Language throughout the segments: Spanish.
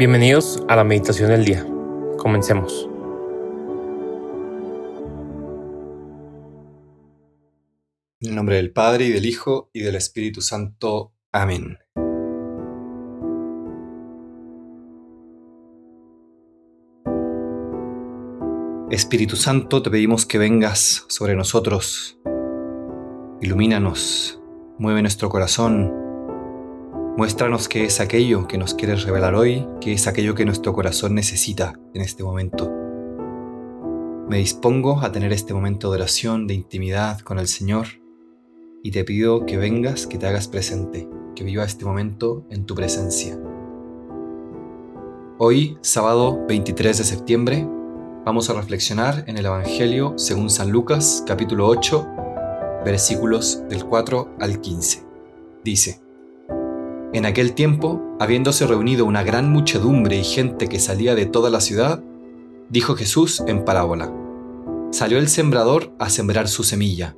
Bienvenidos a la meditación del día. Comencemos. En el nombre del Padre y del Hijo y del Espíritu Santo. Amén. Espíritu Santo, te pedimos que vengas sobre nosotros. Ilumínanos, mueve nuestro corazón Muéstranos qué es aquello que nos quieres revelar hoy, qué es aquello que nuestro corazón necesita en este momento. Me dispongo a tener este momento de oración, de intimidad con el Señor, y te pido que vengas, que te hagas presente, que viva este momento en tu presencia. Hoy, sábado 23 de septiembre, vamos a reflexionar en el Evangelio según San Lucas, capítulo 8, versículos del 4 al 15. Dice, en aquel tiempo, habiéndose reunido una gran muchedumbre y gente que salía de toda la ciudad, dijo Jesús en parábola. Salió el sembrador a sembrar su semilla.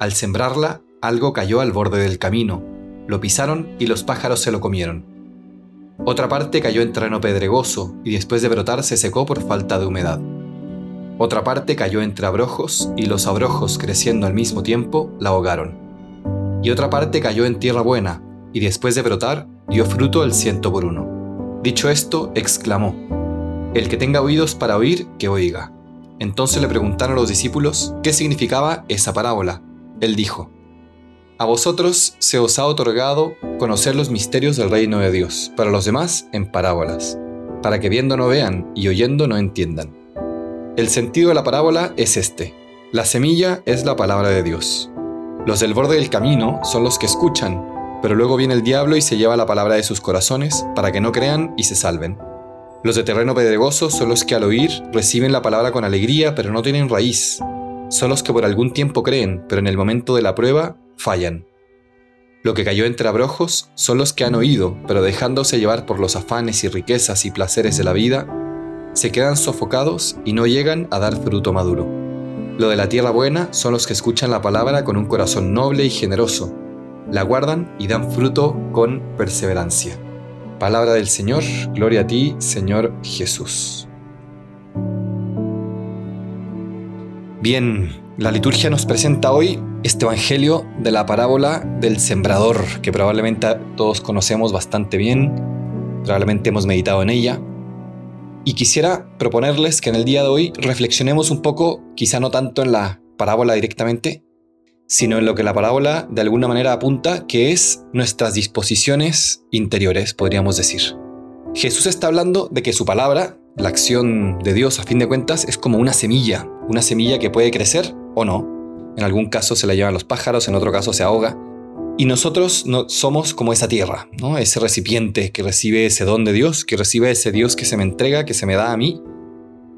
Al sembrarla, algo cayó al borde del camino, lo pisaron y los pájaros se lo comieron. Otra parte cayó en terreno pedregoso y después de brotar se secó por falta de humedad. Otra parte cayó entre abrojos y los abrojos creciendo al mismo tiempo la ahogaron. Y otra parte cayó en tierra buena y después de brotar, dio fruto al ciento por uno. Dicho esto, exclamó, El que tenga oídos para oír, que oiga. Entonces le preguntaron los discípulos qué significaba esa parábola. Él dijo, A vosotros se os ha otorgado conocer los misterios del reino de Dios, para los demás en parábolas, para que viendo no vean y oyendo no entiendan. El sentido de la parábola es este. La semilla es la palabra de Dios. Los del borde del camino son los que escuchan, pero luego viene el diablo y se lleva la palabra de sus corazones para que no crean y se salven. Los de terreno pedregoso son los que al oír reciben la palabra con alegría, pero no tienen raíz. Son los que por algún tiempo creen, pero en el momento de la prueba fallan. Lo que cayó entre abrojos son los que han oído, pero dejándose llevar por los afanes y riquezas y placeres de la vida, se quedan sofocados y no llegan a dar fruto maduro. Lo de la tierra buena son los que escuchan la palabra con un corazón noble y generoso, la guardan y dan fruto con perseverancia. Palabra del Señor, gloria a ti, Señor Jesús. Bien, la liturgia nos presenta hoy este Evangelio de la parábola del sembrador, que probablemente todos conocemos bastante bien, probablemente hemos meditado en ella. Y quisiera proponerles que en el día de hoy reflexionemos un poco, quizá no tanto en la parábola directamente, sino en lo que la parábola de alguna manera apunta, que es nuestras disposiciones interiores, podríamos decir. Jesús está hablando de que su palabra, la acción de Dios a fin de cuentas, es como una semilla, una semilla que puede crecer o no. En algún caso se la llevan los pájaros, en otro caso se ahoga. Y nosotros no, somos como esa tierra, ¿no? ese recipiente que recibe ese don de Dios, que recibe ese Dios que se me entrega, que se me da a mí.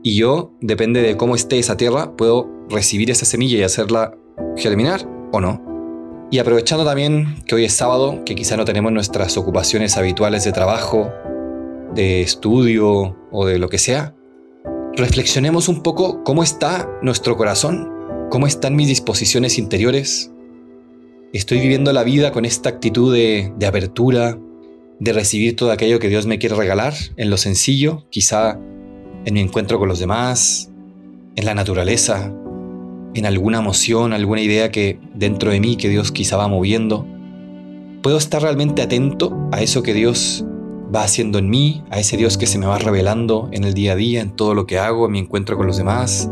Y yo, depende de cómo esté esa tierra, puedo recibir esa semilla y hacerla germinar o no. Y aprovechando también que hoy es sábado, que quizá no tenemos nuestras ocupaciones habituales de trabajo, de estudio o de lo que sea, reflexionemos un poco cómo está nuestro corazón, cómo están mis disposiciones interiores. Estoy viviendo la vida con esta actitud de, de apertura, de recibir todo aquello que Dios me quiere regalar en lo sencillo, quizá en mi encuentro con los demás, en la naturaleza, en alguna emoción, alguna idea que dentro de mí que Dios quizá va moviendo. Puedo estar realmente atento a eso que Dios va haciendo en mí, a ese Dios que se me va revelando en el día a día, en todo lo que hago, en mi encuentro con los demás.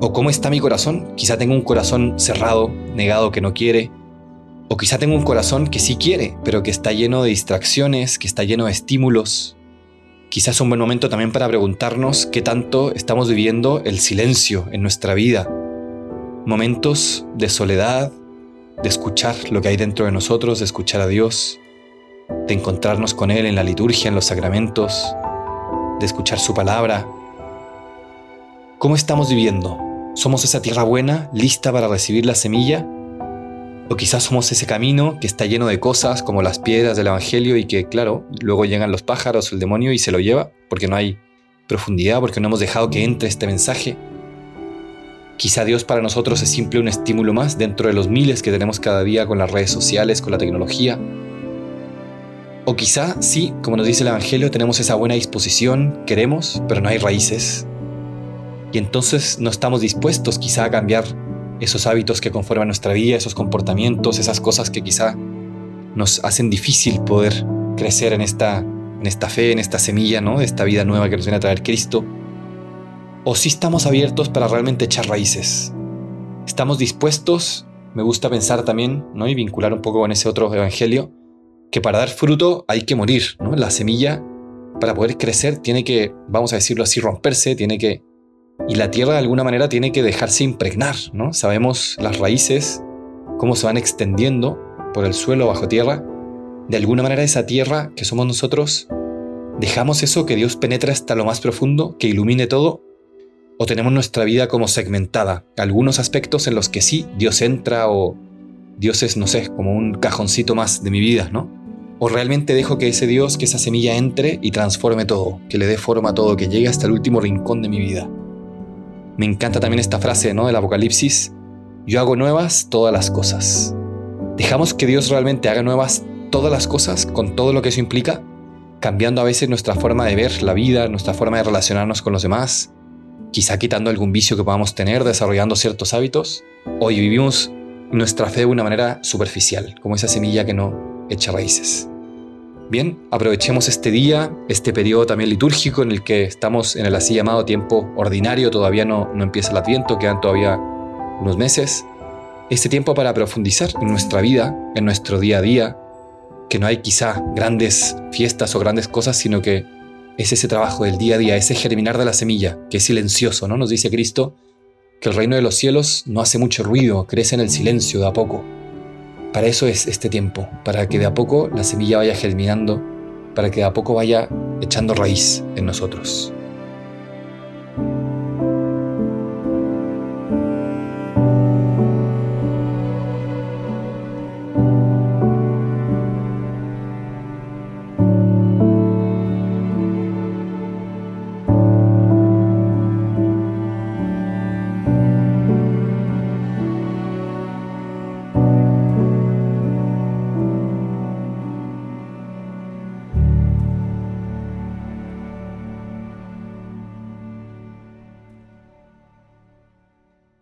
O cómo está mi corazón. Quizá tengo un corazón cerrado, negado, que no quiere. O quizá tengo un corazón que sí quiere, pero que está lleno de distracciones, que está lleno de estímulos. Quizás es un buen momento también para preguntarnos qué tanto estamos viviendo el silencio en nuestra vida, momentos de soledad, de escuchar lo que hay dentro de nosotros, de escuchar a Dios, de encontrarnos con Él en la liturgia, en los sacramentos, de escuchar su palabra. ¿Cómo estamos viviendo? ¿Somos esa tierra buena, lista para recibir la semilla? ¿O quizás somos ese camino que está lleno de cosas como las piedras del Evangelio y que, claro, luego llegan los pájaros, el demonio y se lo lleva porque no hay profundidad, porque no hemos dejado que entre este mensaje? Quizá Dios para nosotros es simple un estímulo más dentro de los miles que tenemos cada día con las redes sociales, con la tecnología. O quizá sí, como nos dice el Evangelio, tenemos esa buena disposición, queremos, pero no hay raíces. Y entonces no estamos dispuestos quizá a cambiar esos hábitos que conforman nuestra vida, esos comportamientos, esas cosas que quizá nos hacen difícil poder crecer en esta, fe, en esta semilla, ¿no? Esta vida nueva que nos viene a traer Cristo. O si estamos abiertos para realmente echar raíces. Estamos dispuestos, me gusta pensar también, ¿no? Y vincular un poco con ese otro evangelio, que para dar fruto hay que morir, ¿no? La semilla, para poder crecer, tiene que, vamos a decirlo así, romperse, tiene que... Y la tierra de alguna manera tiene que dejarse impregnar, ¿no? Sabemos las raíces, cómo se van extendiendo por el suelo bajo tierra. De alguna manera esa tierra que somos nosotros, dejamos eso que Dios penetra hasta lo más profundo, que ilumine todo, o tenemos nuestra vida como segmentada, algunos aspectos en los que sí, Dios entra o Dios es, no sé, como un cajoncito más de mi vida, ¿no? ¿O realmente dejo que ese Dios, que esa semilla entre y transforme todo, que le dé forma a todo, que llegue hasta el último rincón de mi vida? Me encanta también esta frase ¿no? del Apocalipsis, yo hago nuevas todas las cosas. ¿Dejamos que Dios realmente haga nuevas todas las cosas con todo lo que eso implica? Cambiando a veces nuestra forma de ver la vida, nuestra forma de relacionarnos con los demás, quizá quitando algún vicio que podamos tener, desarrollando ciertos hábitos. Hoy vivimos nuestra fe de una manera superficial, como esa semilla que no echa raíces. Bien, aprovechemos este día, este periodo también litúrgico en el que estamos en el así llamado tiempo ordinario, todavía no, no empieza el adviento, quedan todavía unos meses. Este tiempo para profundizar en nuestra vida, en nuestro día a día, que no hay quizá grandes fiestas o grandes cosas, sino que es ese trabajo del día a día, ese germinar de la semilla, que es silencioso, ¿no? Nos dice Cristo que el reino de los cielos no hace mucho ruido, crece en el silencio de a poco. Para eso es este tiempo, para que de a poco la semilla vaya germinando, para que de a poco vaya echando raíz en nosotros.